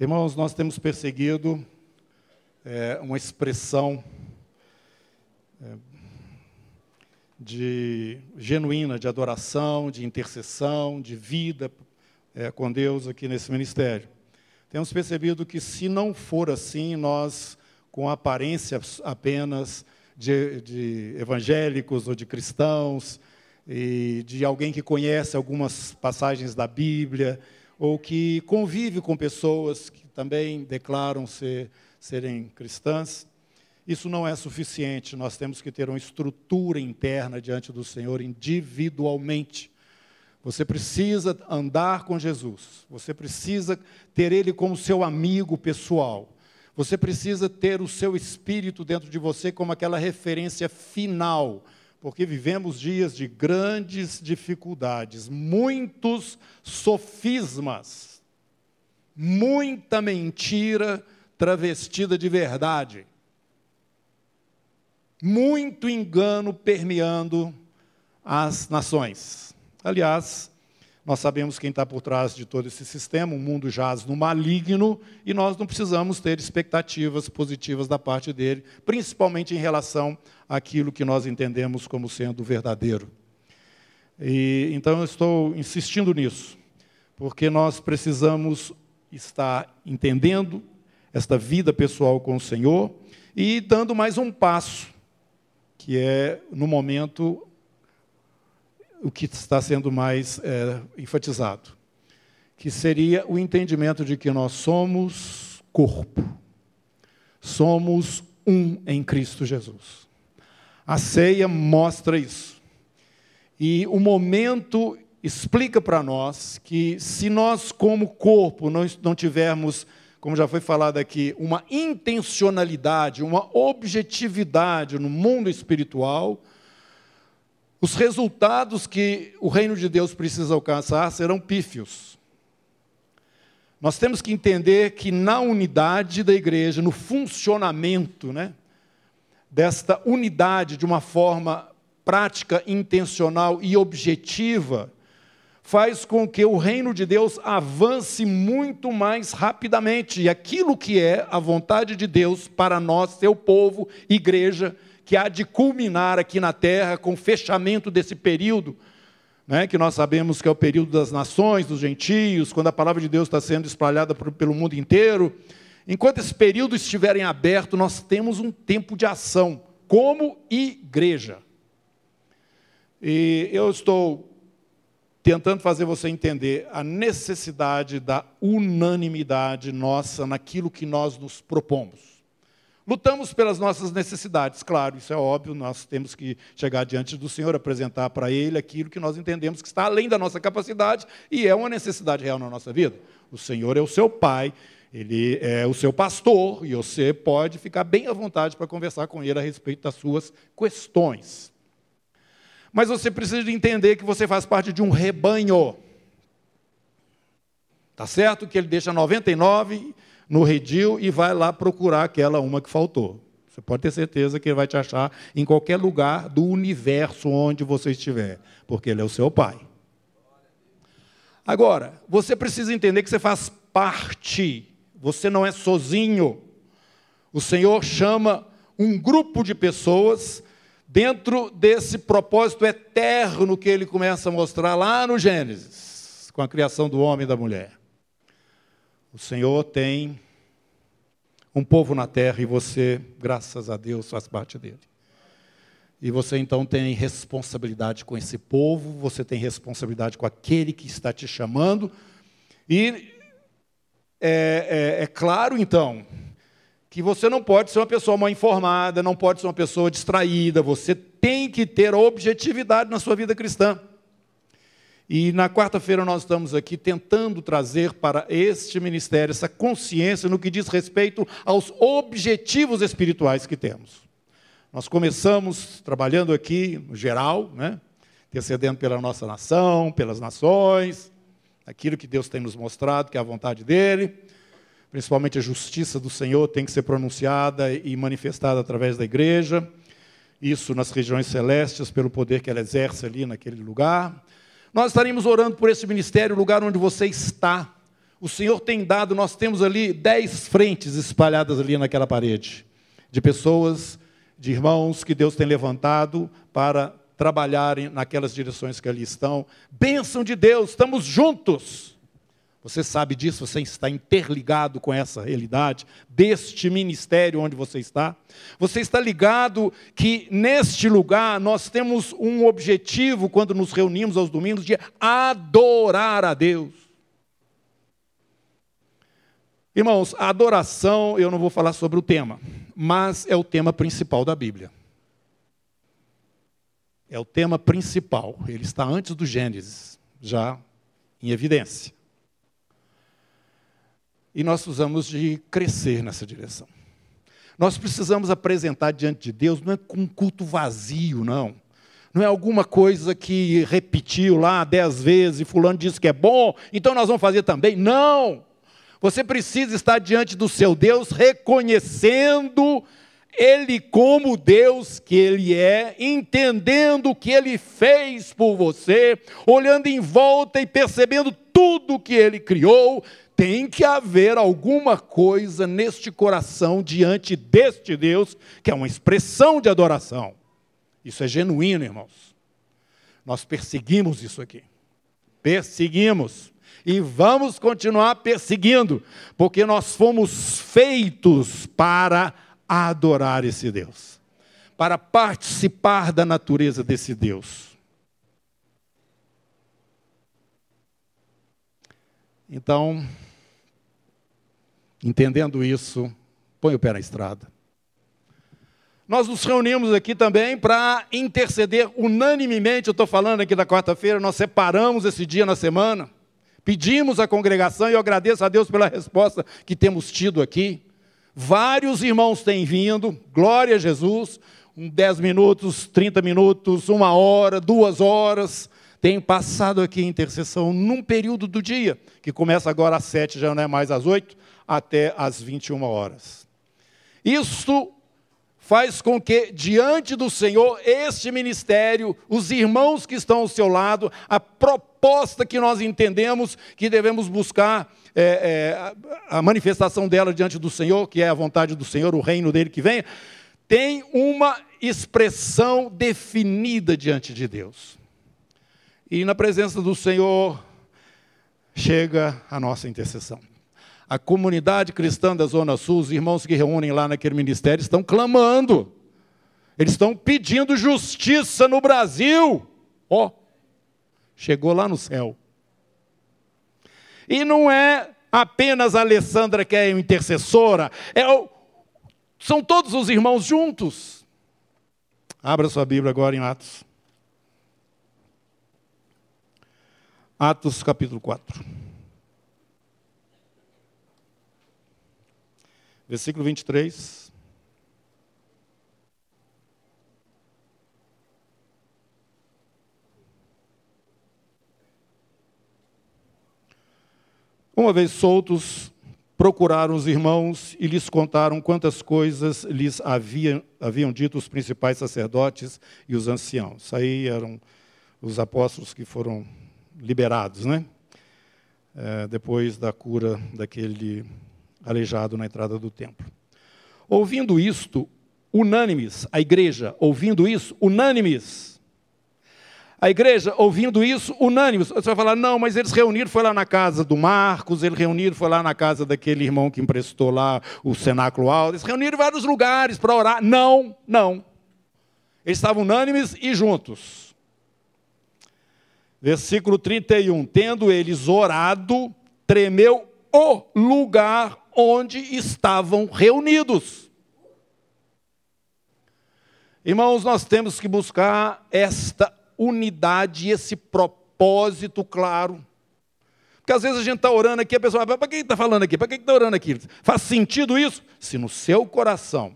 Irmãos, nós temos perseguido é, uma expressão é, de genuína de adoração, de intercessão, de vida é, com Deus aqui nesse ministério. Temos percebido que, se não for assim, nós, com aparência apenas de, de evangélicos ou de cristãos, e de alguém que conhece algumas passagens da Bíblia, ou que convive com pessoas que também declaram ser, serem cristãs, isso não é suficiente. Nós temos que ter uma estrutura interna diante do Senhor individualmente. Você precisa andar com Jesus. Você precisa ter Ele como seu amigo pessoal. Você precisa ter o seu espírito dentro de você como aquela referência final porque vivemos dias de grandes dificuldades, muitos sofismas, muita mentira travestida de verdade, muito engano permeando as nações. Aliás, nós sabemos quem está por trás de todo esse sistema, o mundo jaz no maligno e nós não precisamos ter expectativas positivas da parte dele, principalmente em relação àquilo que nós entendemos como sendo verdadeiro. E, então eu estou insistindo nisso, porque nós precisamos estar entendendo esta vida pessoal com o Senhor e dando mais um passo, que é no momento o que está sendo mais é, enfatizado, que seria o entendimento de que nós somos corpo, somos um em Cristo Jesus. A ceia mostra isso. E o momento explica para nós que se nós, como corpo, não, não tivermos, como já foi falado aqui, uma intencionalidade, uma objetividade no mundo espiritual, os resultados que o reino de Deus precisa alcançar serão pífios. Nós temos que entender que na unidade da igreja, no funcionamento né, desta unidade de uma forma prática, intencional e objetiva, faz com que o reino de Deus avance muito mais rapidamente. E aquilo que é a vontade de Deus para nós, seu povo, igreja, que há de culminar aqui na terra com o fechamento desse período, né, que nós sabemos que é o período das nações, dos gentios, quando a palavra de Deus está sendo espalhada por, pelo mundo inteiro. Enquanto esse período estiver em aberto, nós temos um tempo de ação, como igreja. E eu estou tentando fazer você entender a necessidade da unanimidade nossa naquilo que nós nos propomos. Lutamos pelas nossas necessidades, claro, isso é óbvio, nós temos que chegar diante do Senhor, apresentar para Ele aquilo que nós entendemos que está além da nossa capacidade e é uma necessidade real na nossa vida. O Senhor é o seu Pai, Ele é o seu pastor e você pode ficar bem à vontade para conversar com Ele a respeito das suas questões. Mas você precisa de entender que você faz parte de um rebanho. Tá certo que Ele deixa 99 no redil e vai lá procurar aquela uma que faltou. Você pode ter certeza que ele vai te achar em qualquer lugar do universo onde você estiver, porque ele é o seu pai. Agora, você precisa entender que você faz parte, você não é sozinho. O Senhor chama um grupo de pessoas dentro desse propósito eterno que ele começa a mostrar lá no Gênesis, com a criação do homem e da mulher. O Senhor tem um povo na terra e você, graças a Deus, faz parte dele. E você então tem responsabilidade com esse povo, você tem responsabilidade com aquele que está te chamando. E é, é, é claro, então, que você não pode ser uma pessoa mal informada, não pode ser uma pessoa distraída, você tem que ter objetividade na sua vida cristã. E na quarta-feira nós estamos aqui tentando trazer para este ministério essa consciência no que diz respeito aos objetivos espirituais que temos. Nós começamos trabalhando aqui no geral, né? intercedendo pela nossa nação, pelas nações, aquilo que Deus tem nos mostrado, que é a vontade dele. Principalmente a justiça do Senhor tem que ser pronunciada e manifestada através da igreja. Isso nas regiões celestes, pelo poder que ela exerce ali naquele lugar nós estaremos orando por esse ministério, o lugar onde você está, O Senhor tem dado, nós temos ali dez frentes espalhadas ali naquela parede, de pessoas, de irmãos que Deus tem levantado para trabalharem naquelas direções que ali estão. Bênção de Deus, estamos juntos. Você sabe disso, você está interligado com essa realidade deste ministério onde você está. Você está ligado que neste lugar nós temos um objetivo quando nos reunimos aos domingos de adorar a Deus. Irmãos, a adoração, eu não vou falar sobre o tema, mas é o tema principal da Bíblia. É o tema principal, ele está antes do Gênesis, já em evidência. E nós precisamos de crescer nessa direção. Nós precisamos apresentar diante de Deus, não é com um culto vazio, não. Não é alguma coisa que repetiu lá dez vezes e fulano disse que é bom, então nós vamos fazer também. Não! Você precisa estar diante do seu Deus reconhecendo ele como Deus que Ele é, entendendo o que Ele fez por você, olhando em volta e percebendo tudo que Ele criou, tem que haver alguma coisa neste coração diante deste Deus, que é uma expressão de adoração. Isso é genuíno, irmãos. Nós perseguimos isso aqui. Perseguimos. E vamos continuar perseguindo, porque nós fomos feitos para adorar esse Deus, para participar da natureza desse Deus. Então, Entendendo isso, põe o pé na estrada. Nós nos reunimos aqui também para interceder unanimemente, eu estou falando aqui da quarta-feira, nós separamos esse dia na semana, pedimos à congregação e eu agradeço a Deus pela resposta que temos tido aqui. Vários irmãos têm vindo, glória a Jesus, um 10 minutos, 30 minutos, uma hora, duas horas, têm passado aqui intercessão num período do dia, que começa agora às sete, já não é mais às oito, até às 21 horas. Isto faz com que, diante do Senhor, este ministério, os irmãos que estão ao seu lado, a proposta que nós entendemos que devemos buscar é, é, a manifestação dela diante do Senhor, que é a vontade do Senhor, o reino dele que venha, tem uma expressão definida diante de Deus. E na presença do Senhor chega a nossa intercessão a comunidade cristã da Zona Sul, os irmãos que reúnem lá naquele ministério, estão clamando. Eles estão pedindo justiça no Brasil. Ó, oh, chegou lá no céu. E não é apenas a Alessandra que é intercessora, é o, são todos os irmãos juntos. Abra sua Bíblia agora em Atos. Atos capítulo 4. Versículo 23. Uma vez soltos, procuraram os irmãos e lhes contaram quantas coisas lhes haviam, haviam dito os principais sacerdotes e os anciãos. Aí eram os apóstolos que foram liberados, né? É, depois da cura daquele aleijado na entrada do templo. Ouvindo isto, unânimes, a igreja, ouvindo isso, unânimes. A igreja, ouvindo isso, unânimes. Você vai falar, não, mas eles reuniram, foi lá na casa do Marcos, eles reuniram, foi lá na casa daquele irmão que emprestou lá o cenáculo alto, eles reuniram em vários lugares para orar. Não, não. Eles estavam unânimes e juntos. Versículo 31. Tendo eles orado, tremeu o lugar onde estavam reunidos. Irmãos, nós temos que buscar esta unidade, esse propósito claro. Porque às vezes a gente está orando aqui, a pessoa fala, para quem está falando aqui? Para quem está orando aqui? Faz sentido isso? Se no seu coração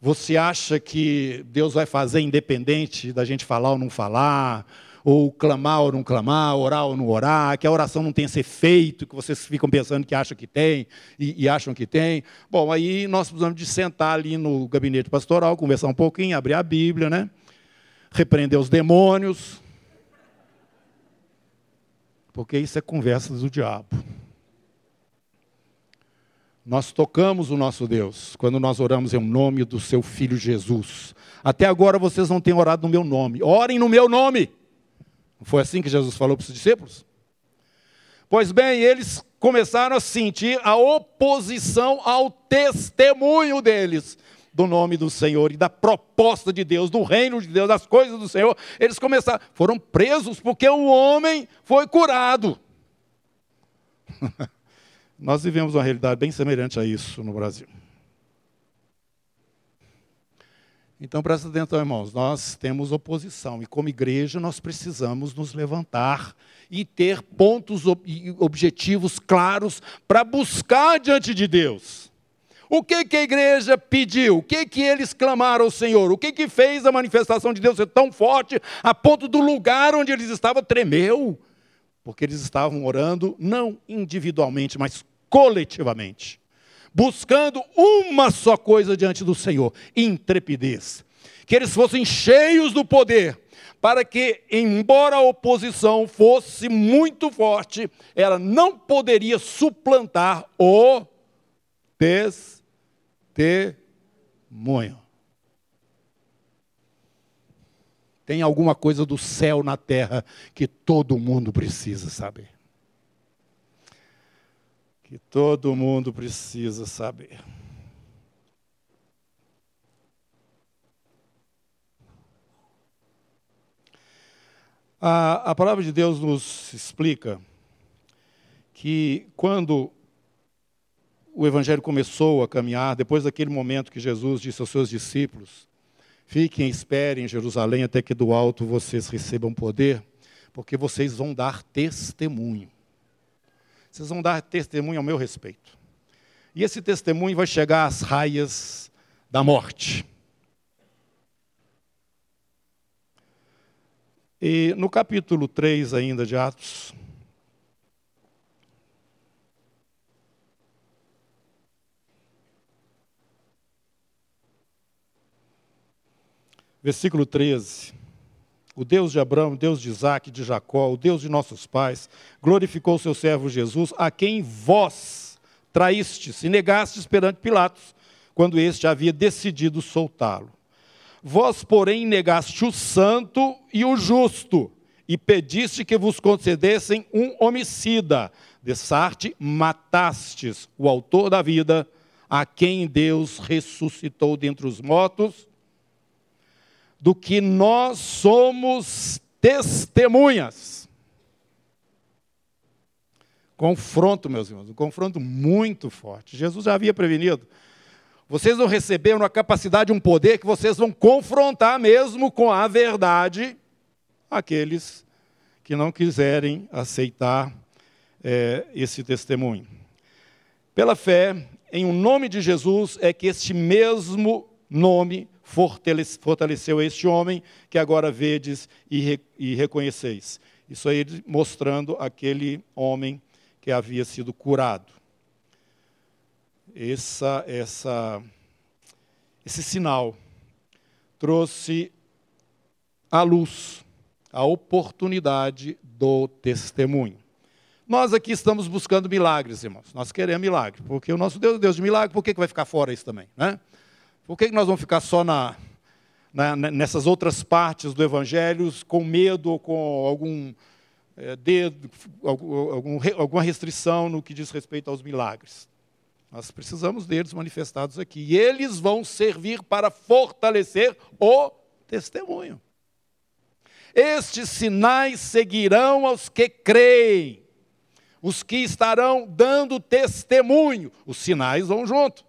você acha que Deus vai fazer independente da gente falar ou não falar, ou clamar ou não clamar, orar ou não orar, que a oração não tem esse efeito que vocês ficam pensando que acham que tem e, e acham que tem. Bom, aí nós precisamos de sentar ali no gabinete pastoral, conversar um pouquinho, abrir a Bíblia, né? Repreender os demônios. Porque isso é conversa do diabo. Nós tocamos o nosso Deus quando nós oramos em nome do seu filho Jesus. Até agora vocês não têm orado no meu nome. Orem no meu nome. Foi assim que Jesus falou para os discípulos? Pois bem, eles começaram a sentir a oposição ao testemunho deles do nome do Senhor e da proposta de Deus, do reino de Deus, das coisas do Senhor. Eles começaram, foram presos porque o homem foi curado. Nós vivemos uma realidade bem semelhante a isso no Brasil. Então presta atenção, irmãos, nós temos oposição e como igreja nós precisamos nos levantar e ter pontos e objetivos claros para buscar diante de Deus. O que, que a igreja pediu? O que, que eles clamaram ao Senhor? O que, que fez a manifestação de Deus ser tão forte a ponto do lugar onde eles estavam tremeu? Porque eles estavam orando não individualmente, mas coletivamente, buscando uma só coisa diante do Senhor: intrepidez. Que eles fossem cheios do poder, para que, embora a oposição fosse muito forte, ela não poderia suplantar o testemunho. Tem alguma coisa do céu na terra que todo mundo precisa saber. Que todo mundo precisa saber. A, a palavra de Deus nos explica que quando o evangelho começou a caminhar, depois daquele momento que Jesus disse aos seus discípulos: Fiquem, esperem em Jerusalém até que do alto vocês recebam poder, porque vocês vão dar testemunho. Vocês vão dar testemunho ao meu respeito. E esse testemunho vai chegar às raias da morte. E no capítulo 3 ainda de Atos, versículo 13. O Deus de Abraão, o Deus de Isaac, de Jacó, o Deus de nossos pais, glorificou o seu servo Jesus, a quem vós traístes e negastes perante Pilatos, quando este havia decidido soltá-lo. Vós, porém, negaste o santo e o justo, e pediste que vos concedessem um homicida. Dessarte, matastes o autor da vida, a quem Deus ressuscitou dentre os mortos, do que nós somos testemunhas. Confronto, meus irmãos, um confronto muito forte. Jesus já havia prevenido. Vocês não receberam a capacidade, um poder que vocês vão confrontar mesmo com a verdade aqueles que não quiserem aceitar é, esse testemunho. Pela fé, em o um nome de Jesus, é que este mesmo nome fortaleceu este homem que agora vedes e, re, e reconheceis. Isso aí mostrando aquele homem que havia sido curado. Essa, essa, esse sinal trouxe à luz a oportunidade do testemunho. Nós aqui estamos buscando milagres, irmãos. Nós queremos milagre, porque o nosso Deus é Deus de milagre, por que, que vai ficar fora isso também? Né? Por que nós vamos ficar só na, na, nessas outras partes do Evangelho com medo ou com algum é, dedo, algum, alguma restrição no que diz respeito aos milagres? Nós precisamos deles manifestados aqui. E eles vão servir para fortalecer o testemunho. Estes sinais seguirão aos que creem, os que estarão dando testemunho. Os sinais vão junto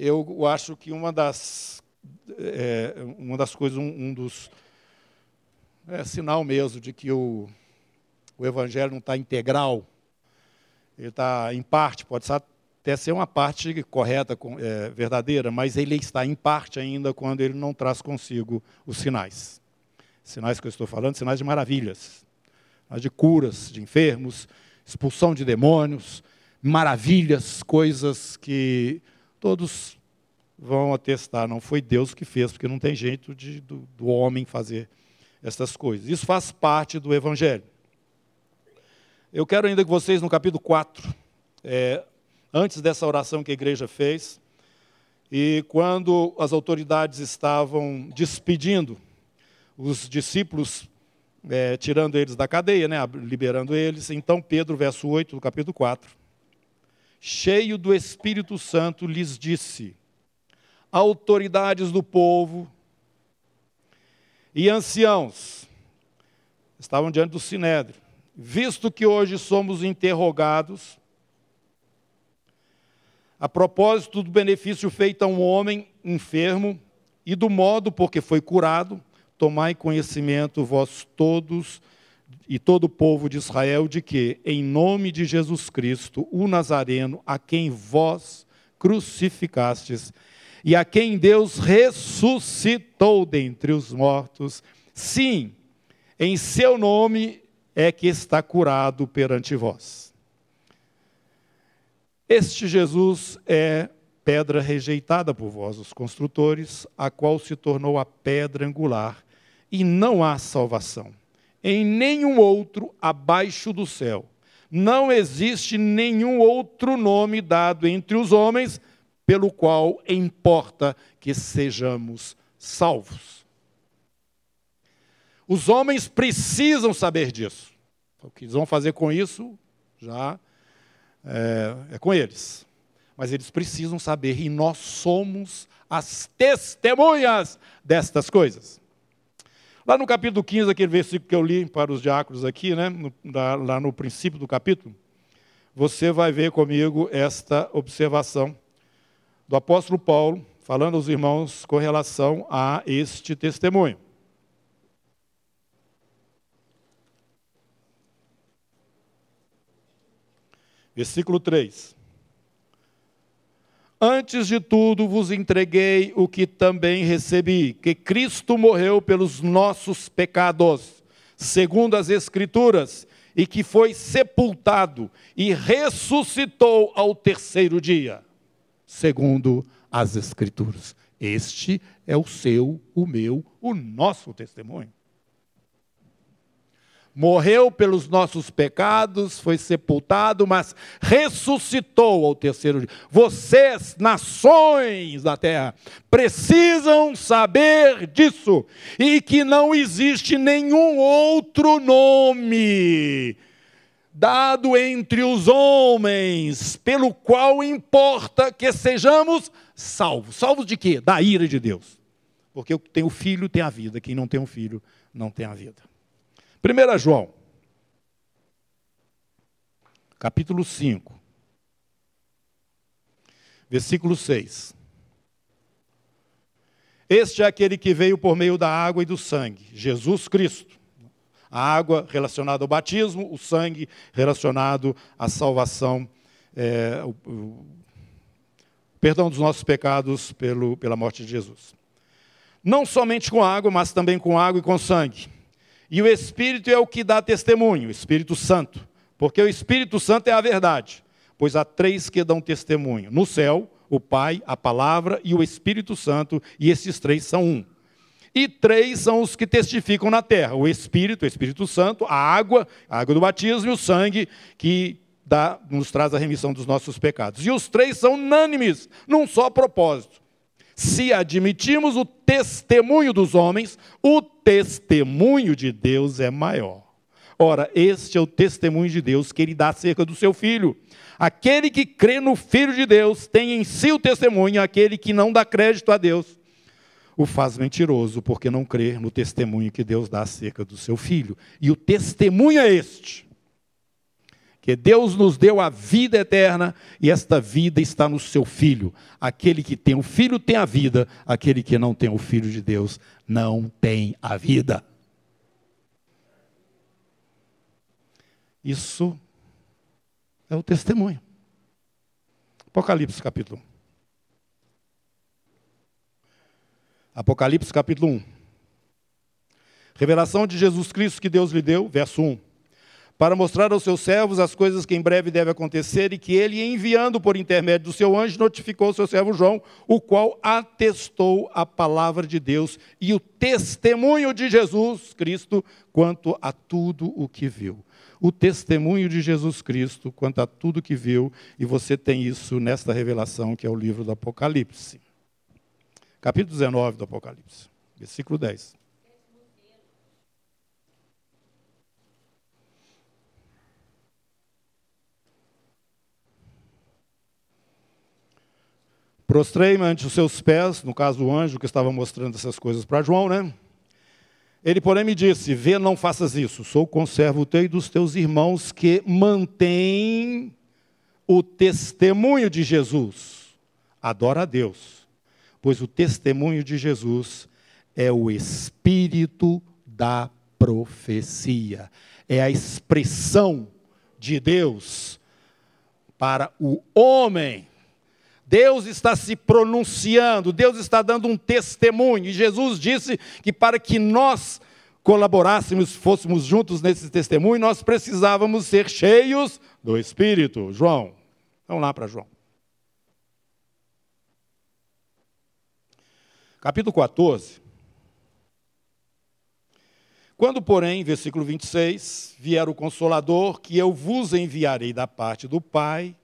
eu acho que uma das, é, uma das coisas, um, um dos. É sinal mesmo de que o, o evangelho não está integral, ele está em parte, pode até ser uma parte correta, é, verdadeira, mas ele está em parte ainda quando ele não traz consigo os sinais. Sinais que eu estou falando, sinais de maravilhas, de curas de enfermos, expulsão de demônios, maravilhas, coisas que todos vão atestar, não foi Deus que fez, porque não tem jeito de, do, do homem fazer essas coisas. Isso faz parte do Evangelho. Eu quero ainda que vocês, no capítulo 4, é, antes dessa oração que a igreja fez, e quando as autoridades estavam despedindo os discípulos, é, tirando eles da cadeia, né, liberando eles, então Pedro, verso 8 do capítulo 4, cheio do Espírito Santo, lhes disse: autoridades do povo e anciãos estavam diante do sinédrio, visto que hoje somos interrogados a propósito do benefício feito a um homem enfermo e do modo por que foi curado, tomai conhecimento vós todos e todo o povo de Israel de que, em nome de Jesus Cristo, o Nazareno, a quem vós crucificastes e a quem Deus ressuscitou dentre os mortos, sim, em seu nome é que está curado perante vós. Este Jesus é pedra rejeitada por vós, os construtores, a qual se tornou a pedra angular, e não há salvação em nenhum outro abaixo do céu. Não existe nenhum outro nome dado entre os homens pelo qual importa que sejamos salvos. Os homens precisam saber disso. O que eles vão fazer com isso já é, é com eles. Mas eles precisam saber, e nós somos as testemunhas destas coisas. Lá no capítulo 15, aquele versículo que eu li para os diáconos aqui, né, no, lá no princípio do capítulo, você vai ver comigo esta observação do apóstolo Paulo, falando aos irmãos com relação a este testemunho. Versículo 3. Antes de tudo vos entreguei o que também recebi, que Cristo morreu pelos nossos pecados, segundo as Escrituras, e que foi sepultado e ressuscitou ao terceiro dia, segundo as Escrituras. Este é o seu, o meu, o nosso testemunho morreu pelos nossos pecados, foi sepultado, mas ressuscitou ao terceiro dia. Vocês, nações da terra, precisam saber disso e que não existe nenhum outro nome dado entre os homens, pelo qual importa que sejamos salvos. Salvos de quê? Da ira de Deus. Porque quem tem o filho tem a vida, quem não tem o filho não tem a vida. 1 João, capítulo 5, versículo 6. Este é aquele que veio por meio da água e do sangue, Jesus Cristo. A água relacionada ao batismo, o sangue relacionado à salvação, é, o, o perdão dos nossos pecados pelo, pela morte de Jesus. Não somente com água, mas também com água e com sangue. E o Espírito é o que dá testemunho, o Espírito Santo. Porque o Espírito Santo é a verdade. Pois há três que dão testemunho: no céu, o Pai, a palavra e o Espírito Santo, e esses três são um. E três são os que testificam na terra: o Espírito, o Espírito Santo, a água, a água do batismo e o sangue que dá, nos traz a remissão dos nossos pecados. E os três são unânimes, num só propósito. Se admitimos o testemunho dos homens, o testemunho de Deus é maior. Ora, este é o testemunho de Deus que ele dá acerca do seu filho. Aquele que crê no Filho de Deus tem em si o testemunho, aquele que não dá crédito a Deus o faz mentiroso, porque não crê no testemunho que Deus dá acerca do seu filho. E o testemunho é este: que Deus nos deu a vida eterna e esta vida está no seu Filho. Aquele que tem o Filho tem a vida, aquele que não tem o Filho de Deus não tem a vida. Isso é o testemunho. Apocalipse capítulo 1. Apocalipse capítulo 1. Revelação de Jesus Cristo que Deus lhe deu, verso 1 para mostrar aos seus servos as coisas que em breve devem acontecer, e que ele, enviando por intermédio do seu anjo, notificou ao seu servo João, o qual atestou a palavra de Deus e o testemunho de Jesus Cristo quanto a tudo o que viu. o testemunho de Jesus Cristo quanto a tudo que viu, e você tem isso nesta revelação que é o livro do Apocalipse. Capítulo 19 do Apocalipse, versículo 10. Prostrei-me ante os seus pés, no caso o anjo que estava mostrando essas coisas para João, né? Ele, porém, me disse: Vê, não faças isso. Sou conservo teu e dos teus irmãos que mantêm o testemunho de Jesus. Adora a Deus, pois o testemunho de Jesus é o espírito da profecia, é a expressão de Deus para o homem Deus está se pronunciando, Deus está dando um testemunho. E Jesus disse que para que nós colaborássemos, fôssemos juntos nesse testemunho, nós precisávamos ser cheios do Espírito. João, vamos lá para João. Capítulo 14. Quando, porém, versículo 26, vier o Consolador, que eu vos enviarei da parte do Pai,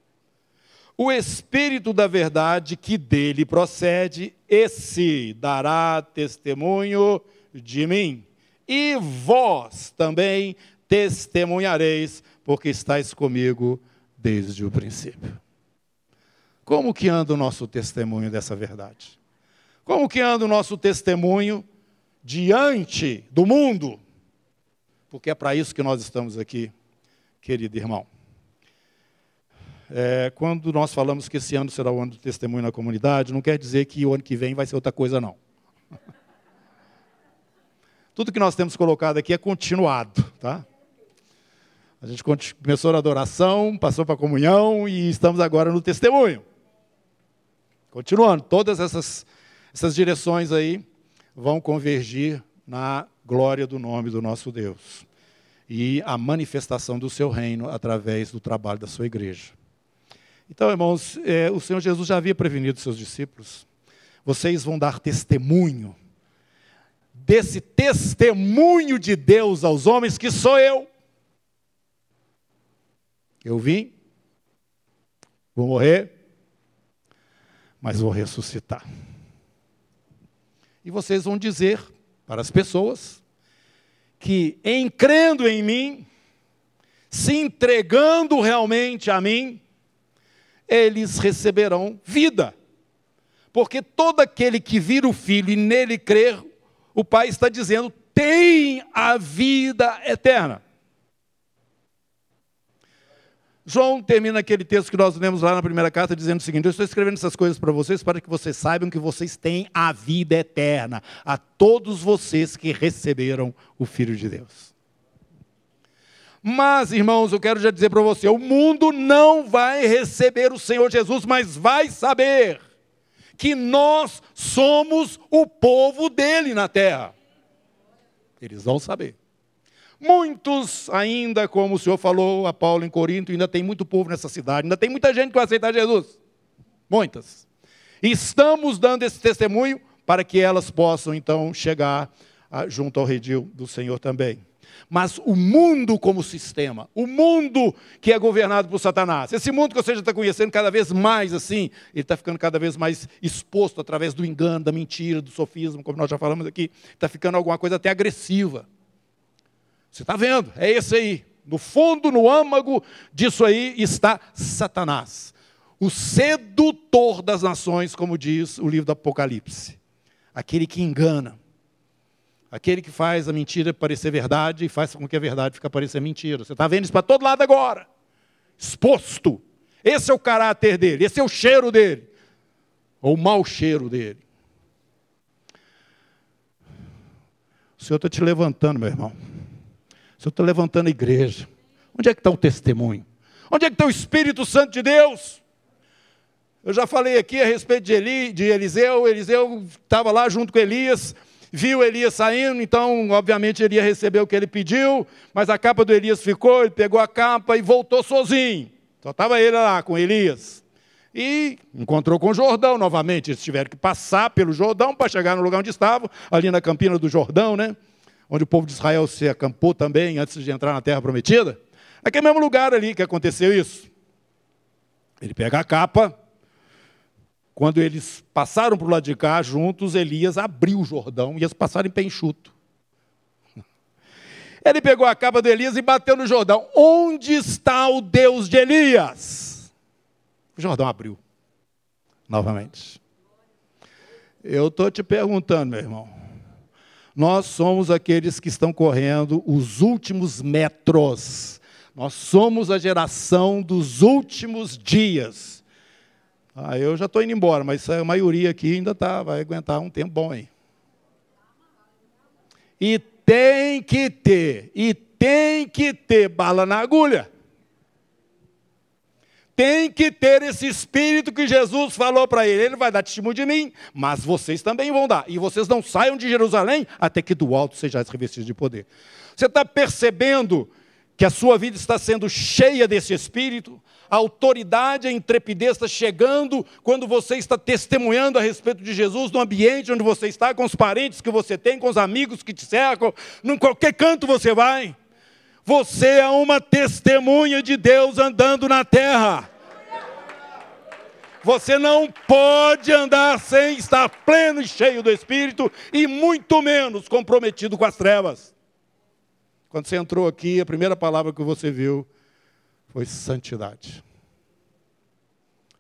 o Espírito da verdade que dele procede, esse dará testemunho de mim. E vós também testemunhareis, porque estáis comigo desde o princípio. Como que anda o nosso testemunho dessa verdade? Como que anda o nosso testemunho diante do mundo? Porque é para isso que nós estamos aqui, querido irmão. É, quando nós falamos que esse ano será o ano do testemunho na comunidade, não quer dizer que o ano que vem vai ser outra coisa, não. Tudo que nós temos colocado aqui é continuado, tá? A gente começou na adoração, passou para a comunhão e estamos agora no testemunho. Continuando, todas essas, essas direções aí vão convergir na glória do nome do nosso Deus e a manifestação do seu reino através do trabalho da sua igreja. Então, irmãos, é, o Senhor Jesus já havia prevenido seus discípulos. Vocês vão dar testemunho desse testemunho de Deus aos homens que sou eu. Eu vim, vou morrer, mas vou ressuscitar. E vocês vão dizer para as pessoas que, em crendo em mim, se entregando realmente a mim, eles receberão vida. Porque todo aquele que vira o Filho e nele crer, o Pai está dizendo, tem a vida eterna. João termina aquele texto que nós lemos lá na primeira carta, dizendo o seguinte: Eu estou escrevendo essas coisas para vocês para que vocês saibam que vocês têm a vida eterna, a todos vocês que receberam o Filho de Deus. Mas, irmãos, eu quero já dizer para você: o mundo não vai receber o Senhor Jesus, mas vai saber que nós somos o povo dele na terra. Eles vão saber. Muitos ainda, como o Senhor falou a Paulo em Corinto, ainda tem muito povo nessa cidade, ainda tem muita gente que vai aceitar Jesus. Muitas. Estamos dando esse testemunho para que elas possam então chegar ah, junto ao redil do Senhor também mas o mundo como sistema, o mundo que é governado por Satanás. Esse mundo que você já está conhecendo cada vez mais assim, ele está ficando cada vez mais exposto através do engano, da mentira, do sofismo, como nós já falamos aqui, está ficando alguma coisa até agressiva. Você está vendo? É esse aí. No fundo, no âmago disso aí está Satanás, o sedutor das nações, como diz o livro do Apocalipse, aquele que engana Aquele que faz a mentira parecer verdade e faz com que a verdade fique parecer mentira. Você está vendo isso para todo lado agora. Exposto. Esse é o caráter dele, esse é o cheiro dele. Ou o mau cheiro dele. O Senhor está te levantando, meu irmão. O Senhor está levantando a igreja. Onde é que está o testemunho? Onde é que está o Espírito Santo de Deus? Eu já falei aqui a respeito de, Eli, de Eliseu. Eliseu estava lá junto com Elias viu Elias saindo, então, obviamente, ele ia receber o que ele pediu, mas a capa do Elias ficou, ele pegou a capa e voltou sozinho. Só estava ele lá com Elias. E encontrou com Jordão novamente. Eles tiveram que passar pelo Jordão para chegar no lugar onde estavam, ali na campina do Jordão, né? onde o povo de Israel se acampou também antes de entrar na terra prometida. Aquele mesmo lugar ali que aconteceu isso. Ele pega a capa. Quando eles passaram para o lado de cá juntos, Elias abriu o Jordão e eles passaram em pé enxuto. Ele pegou a capa de Elias e bateu no Jordão. Onde está o Deus de Elias? O Jordão abriu. Novamente. Eu estou te perguntando, meu irmão. Nós somos aqueles que estão correndo os últimos metros. Nós somos a geração dos últimos dias. Ah, eu já estou indo embora, mas a maioria aqui ainda tá, vai aguentar um tempo bom aí. E tem que ter, e tem que ter bala na agulha. Tem que ter esse espírito que Jesus falou para ele. Ele vai dar testemunho de mim, mas vocês também vão dar. E vocês não saiam de Jerusalém até que do alto sejais revestidos de poder. Você está percebendo que a sua vida está sendo cheia desse espírito? A autoridade, a intrepidez está chegando quando você está testemunhando a respeito de Jesus no ambiente onde você está, com os parentes que você tem, com os amigos que te cercam, em qualquer canto você vai. Você é uma testemunha de Deus andando na terra. Você não pode andar sem estar pleno e cheio do Espírito e muito menos comprometido com as trevas. Quando você entrou aqui, a primeira palavra que você viu foi santidade.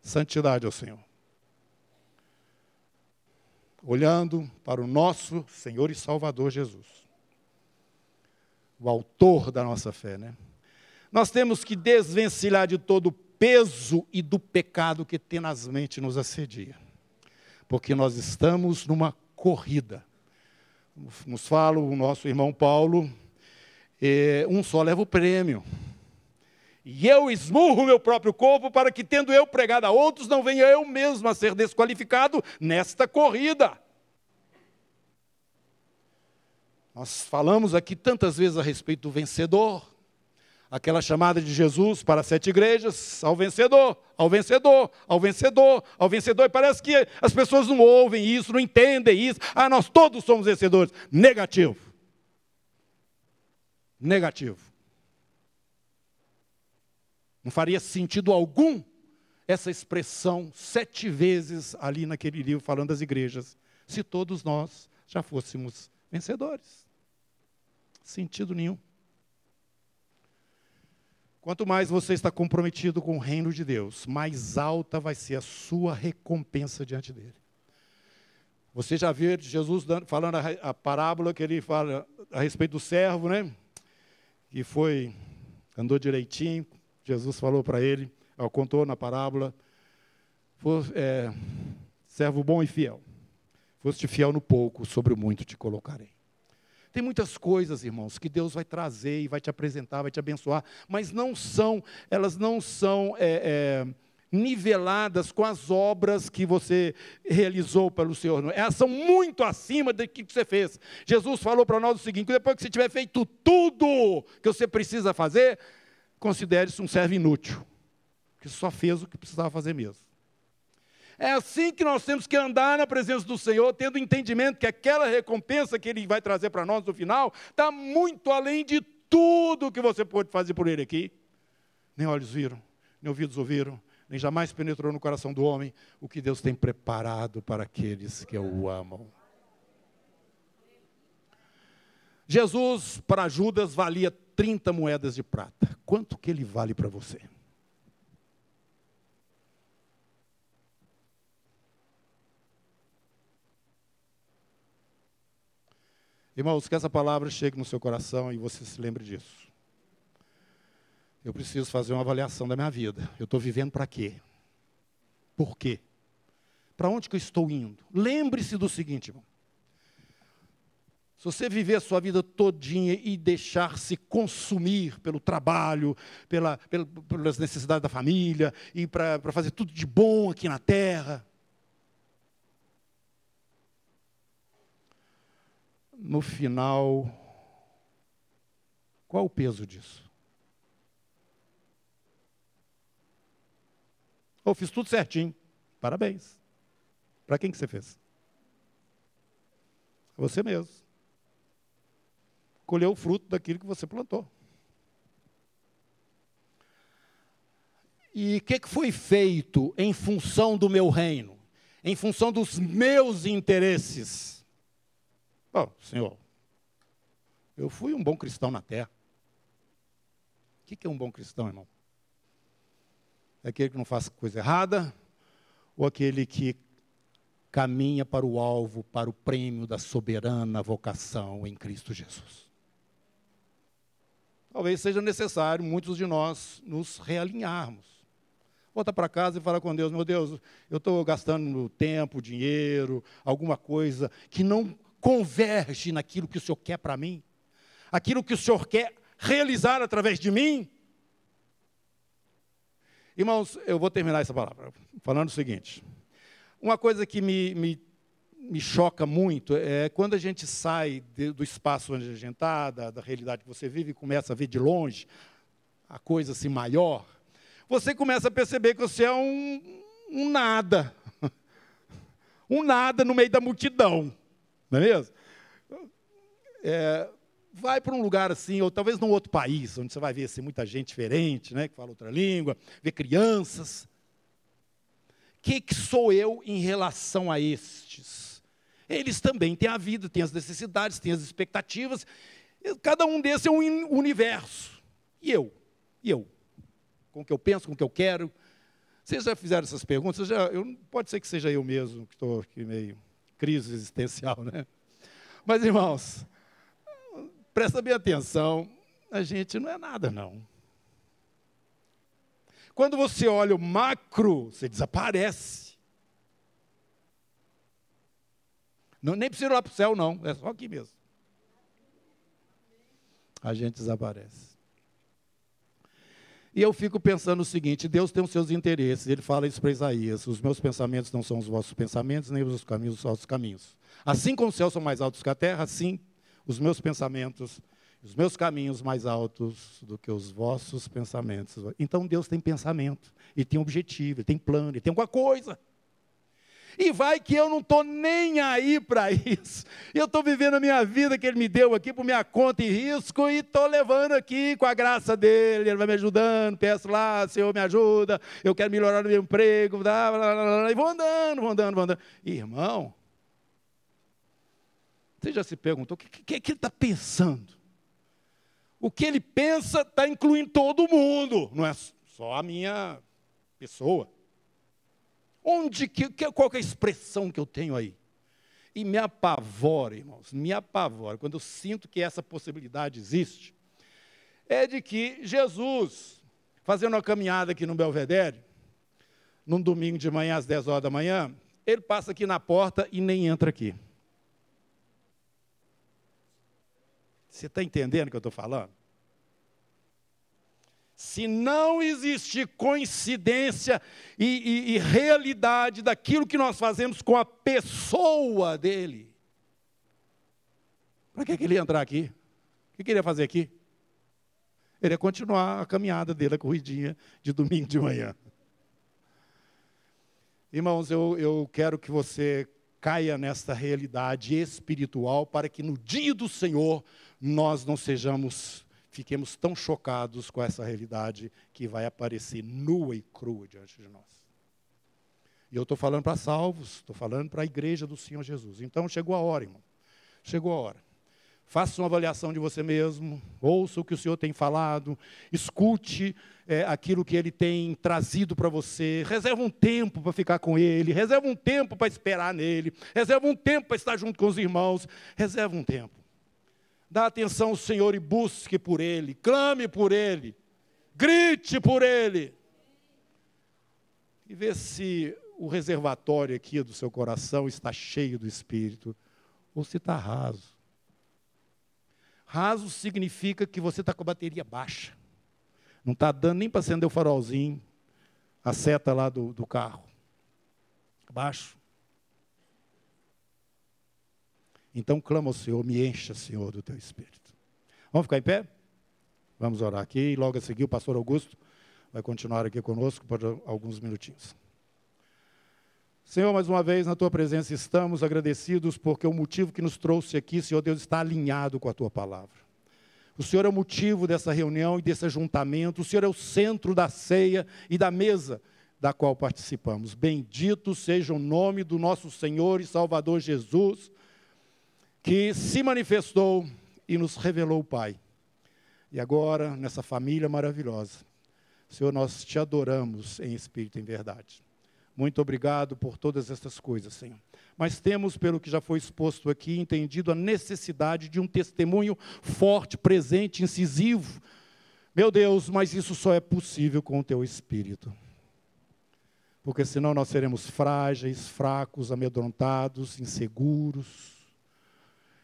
Santidade ao Senhor. Olhando para o nosso Senhor e Salvador Jesus, o autor da nossa fé, né? Nós temos que desvencilhar de todo o peso e do pecado que tenazmente nos assedia. Porque nós estamos numa corrida. Nos fala o nosso irmão Paulo, eh, um só leva o prêmio. E eu esmurro meu próprio corpo para que, tendo eu pregado a outros, não venha eu mesmo a ser desqualificado nesta corrida. Nós falamos aqui tantas vezes a respeito do vencedor, aquela chamada de Jesus para sete igrejas, ao vencedor, ao vencedor, ao vencedor, ao vencedor. E parece que as pessoas não ouvem isso, não entendem isso. Ah, nós todos somos vencedores. Negativo. Negativo. Não faria sentido algum essa expressão sete vezes ali naquele livro falando das igrejas, se todos nós já fôssemos vencedores. Sentido nenhum. Quanto mais você está comprometido com o reino de Deus, mais alta vai ser a sua recompensa diante dele. Você já viu Jesus falando a, parábola que ele fala a respeito do servo, né? Que foi, andou direitinho, Jesus falou para ele, contou na parábola, é, servo bom e fiel. Foste fiel no pouco, sobre o muito te colocarei. Tem muitas coisas, irmãos, que Deus vai trazer e vai te apresentar, vai te abençoar, mas não são, elas não são é, é, niveladas com as obras que você realizou pelo Senhor. Elas são muito acima do que você fez. Jesus falou para nós o seguinte: depois que você tiver feito tudo que você precisa fazer, considere-se um servo inútil, que só fez o que precisava fazer mesmo. É assim que nós temos que andar na presença do Senhor, tendo entendimento que aquela recompensa que Ele vai trazer para nós no final está muito além de tudo que você pode fazer por Ele aqui. Nem olhos viram, nem ouvidos ouviram, nem jamais penetrou no coração do homem o que Deus tem preparado para aqueles que o amam. Jesus, para Judas, valia 30 moedas de prata. Quanto que ele vale para você? Irmãos, que essa palavra chegue no seu coração e você se lembre disso. Eu preciso fazer uma avaliação da minha vida. Eu estou vivendo para quê? Por quê? Para onde que eu estou indo? Lembre-se do seguinte, irmão. Se você viver a sua vida todinha e deixar-se consumir pelo trabalho, pela, pelas necessidades da família, e para fazer tudo de bom aqui na terra, no final, qual o peso disso? Eu fiz tudo certinho. Parabéns. Para quem que você fez? Você mesmo colher o fruto daquilo que você plantou. E o que, que foi feito em função do meu reino? Em função dos meus interesses? Bom, Senhor, eu fui um bom cristão na terra. O que é um bom cristão, irmão? É aquele que não faz coisa errada ou aquele que caminha para o alvo, para o prêmio da soberana vocação em Cristo Jesus? Talvez seja necessário muitos de nós nos realinharmos. Volta para casa e fala com Deus: meu Deus, eu estou gastando tempo, dinheiro, alguma coisa que não converge naquilo que o Senhor quer para mim, aquilo que o Senhor quer realizar através de mim. Irmãos, eu vou terminar essa palavra falando o seguinte: uma coisa que me, me, me choca muito é quando a gente sai de, do espaço onde a gente está, da, da realidade que você vive, e começa a ver de longe a coisa assim maior, você começa a perceber que você é um, um nada. Um nada no meio da multidão. Não é mesmo? É, vai para um lugar assim, ou talvez num outro país, onde você vai ver assim, muita gente diferente, né, que fala outra língua, ver crianças. Que, que sou eu em relação a estes? Eles também têm a vida, têm as necessidades, têm as expectativas. Cada um desses é um universo. E eu? E eu? Com o que eu penso, com o que eu quero? Vocês já fizeram essas perguntas? Já, eu, pode ser que seja eu mesmo que estou aqui meio crise existencial, né? Mas, irmãos, presta bem atenção, a gente não é nada, não. Quando você olha o macro, você desaparece. Não, nem precisa ir lá para o céu, não, é só aqui mesmo. A gente desaparece. E eu fico pensando o seguinte: Deus tem os seus interesses, ele fala isso para Isaías: os meus pensamentos não são os vossos pensamentos, nem os caminhos os vossos caminhos. Assim como os céus são mais altos que a terra, assim os meus pensamentos, os meus caminhos mais altos do que os vossos pensamentos. Então Deus tem pensamento, e tem objetivo, ele tem plano, ele tem alguma coisa. E vai que eu não estou nem aí para isso. Eu estou vivendo a minha vida que Ele me deu aqui por minha conta e risco e estou levando aqui com a graça dEle. Ele vai me ajudando, peço lá, Senhor me ajuda, eu quero melhorar o meu emprego, blá, blá, blá, blá, e vou andando, vou andando, vou andando. Irmão, você já se perguntou o que, que, que ele está pensando? O que ele pensa está incluindo todo mundo, não é só a minha pessoa. Onde que, qual que é a expressão que eu tenho aí? E me apavora, irmãos, me apavora, quando eu sinto que essa possibilidade existe, é de que Jesus, fazendo uma caminhada aqui no Belvedere, num domingo de manhã às 10 horas da manhã, ele passa aqui na porta e nem entra aqui. Você está entendendo o que eu estou falando? Se não existe coincidência e, e, e, realidade daquilo que nós fazemos com a pessoa dele, para que, que ele ia entrar aqui? O que, que ele ia fazer aqui? Ele ia continuar a caminhada dele, a corridinha de domingo de manhã. Irmãos, eu, eu quero que você caia nesta realidade espiritual para que no dia do Senhor nós não sejamos, fiquemos tão chocados com essa realidade que vai aparecer nua e crua diante de nós. E eu estou falando para salvos, estou falando para a igreja do Senhor Jesus. Então chegou a hora, irmão. Chegou a hora. Faça uma avaliação de você mesmo, ouça o que o Senhor tem falado, escute é, aquilo que Ele tem trazido para você, reserva um tempo para ficar com Ele, reserva um tempo para esperar nele, reserva um tempo para estar junto com os irmãos, reserva um tempo. Dá atenção ao Senhor e busque por Ele, clame por Ele, grite por Ele. E vê se o reservatório aqui do seu coração está cheio do Espírito ou se está raso. Raso significa que você está com a bateria baixa. Não está dando nem para acender o farolzinho, a seta lá do, do carro. Baixo. Então clama ao Senhor, me encha, Senhor, do teu espírito. Vamos ficar em pé? Vamos orar aqui. E logo a seguir o pastor Augusto vai continuar aqui conosco por alguns minutinhos. Senhor, mais uma vez na tua presença estamos agradecidos porque o motivo que nos trouxe aqui, Senhor Deus, está alinhado com a tua palavra. O Senhor é o motivo dessa reunião e desse ajuntamento. O Senhor é o centro da ceia e da mesa da qual participamos. Bendito seja o nome do nosso Senhor e Salvador Jesus, que se manifestou e nos revelou o Pai. E agora, nessa família maravilhosa, Senhor, nós te adoramos em espírito e em verdade. Muito obrigado por todas essas coisas, Senhor. Mas temos, pelo que já foi exposto aqui, entendido a necessidade de um testemunho forte, presente, incisivo. Meu Deus, mas isso só é possível com o teu espírito. Porque senão nós seremos frágeis, fracos, amedrontados, inseguros.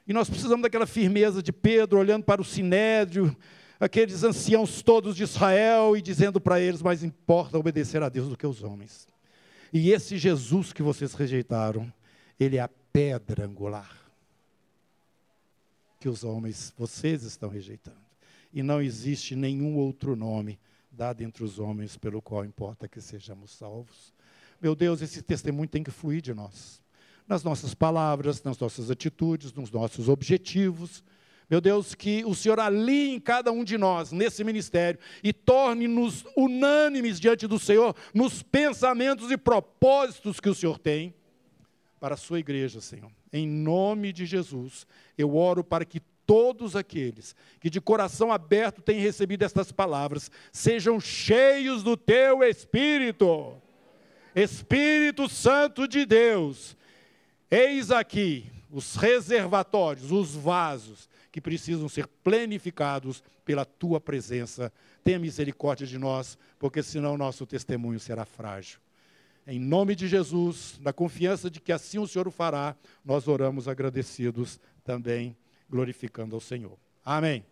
E nós precisamos daquela firmeza de Pedro, olhando para o sinédrio, aqueles anciãos todos de Israel, e dizendo para eles: mais importa obedecer a Deus do que os homens. E esse Jesus que vocês rejeitaram, ele é a pedra angular que os homens, vocês estão rejeitando. E não existe nenhum outro nome dado entre os homens pelo qual importa que sejamos salvos. Meu Deus, esse testemunho tem que fluir de nós nas nossas palavras, nas nossas atitudes, nos nossos objetivos. Meu Deus, que o Senhor alinhe cada um de nós nesse ministério e torne-nos unânimes diante do Senhor nos pensamentos e propósitos que o Senhor tem para a sua igreja, Senhor. Em nome de Jesus, eu oro para que todos aqueles que de coração aberto têm recebido estas palavras sejam cheios do teu Espírito. Espírito Santo de Deus, Eis aqui os reservatórios, os vasos que precisam ser planificados pela tua presença. Tenha misericórdia de nós, porque senão nosso testemunho será frágil. Em nome de Jesus, na confiança de que assim o Senhor o fará, nós oramos agradecidos também, glorificando ao Senhor. Amém.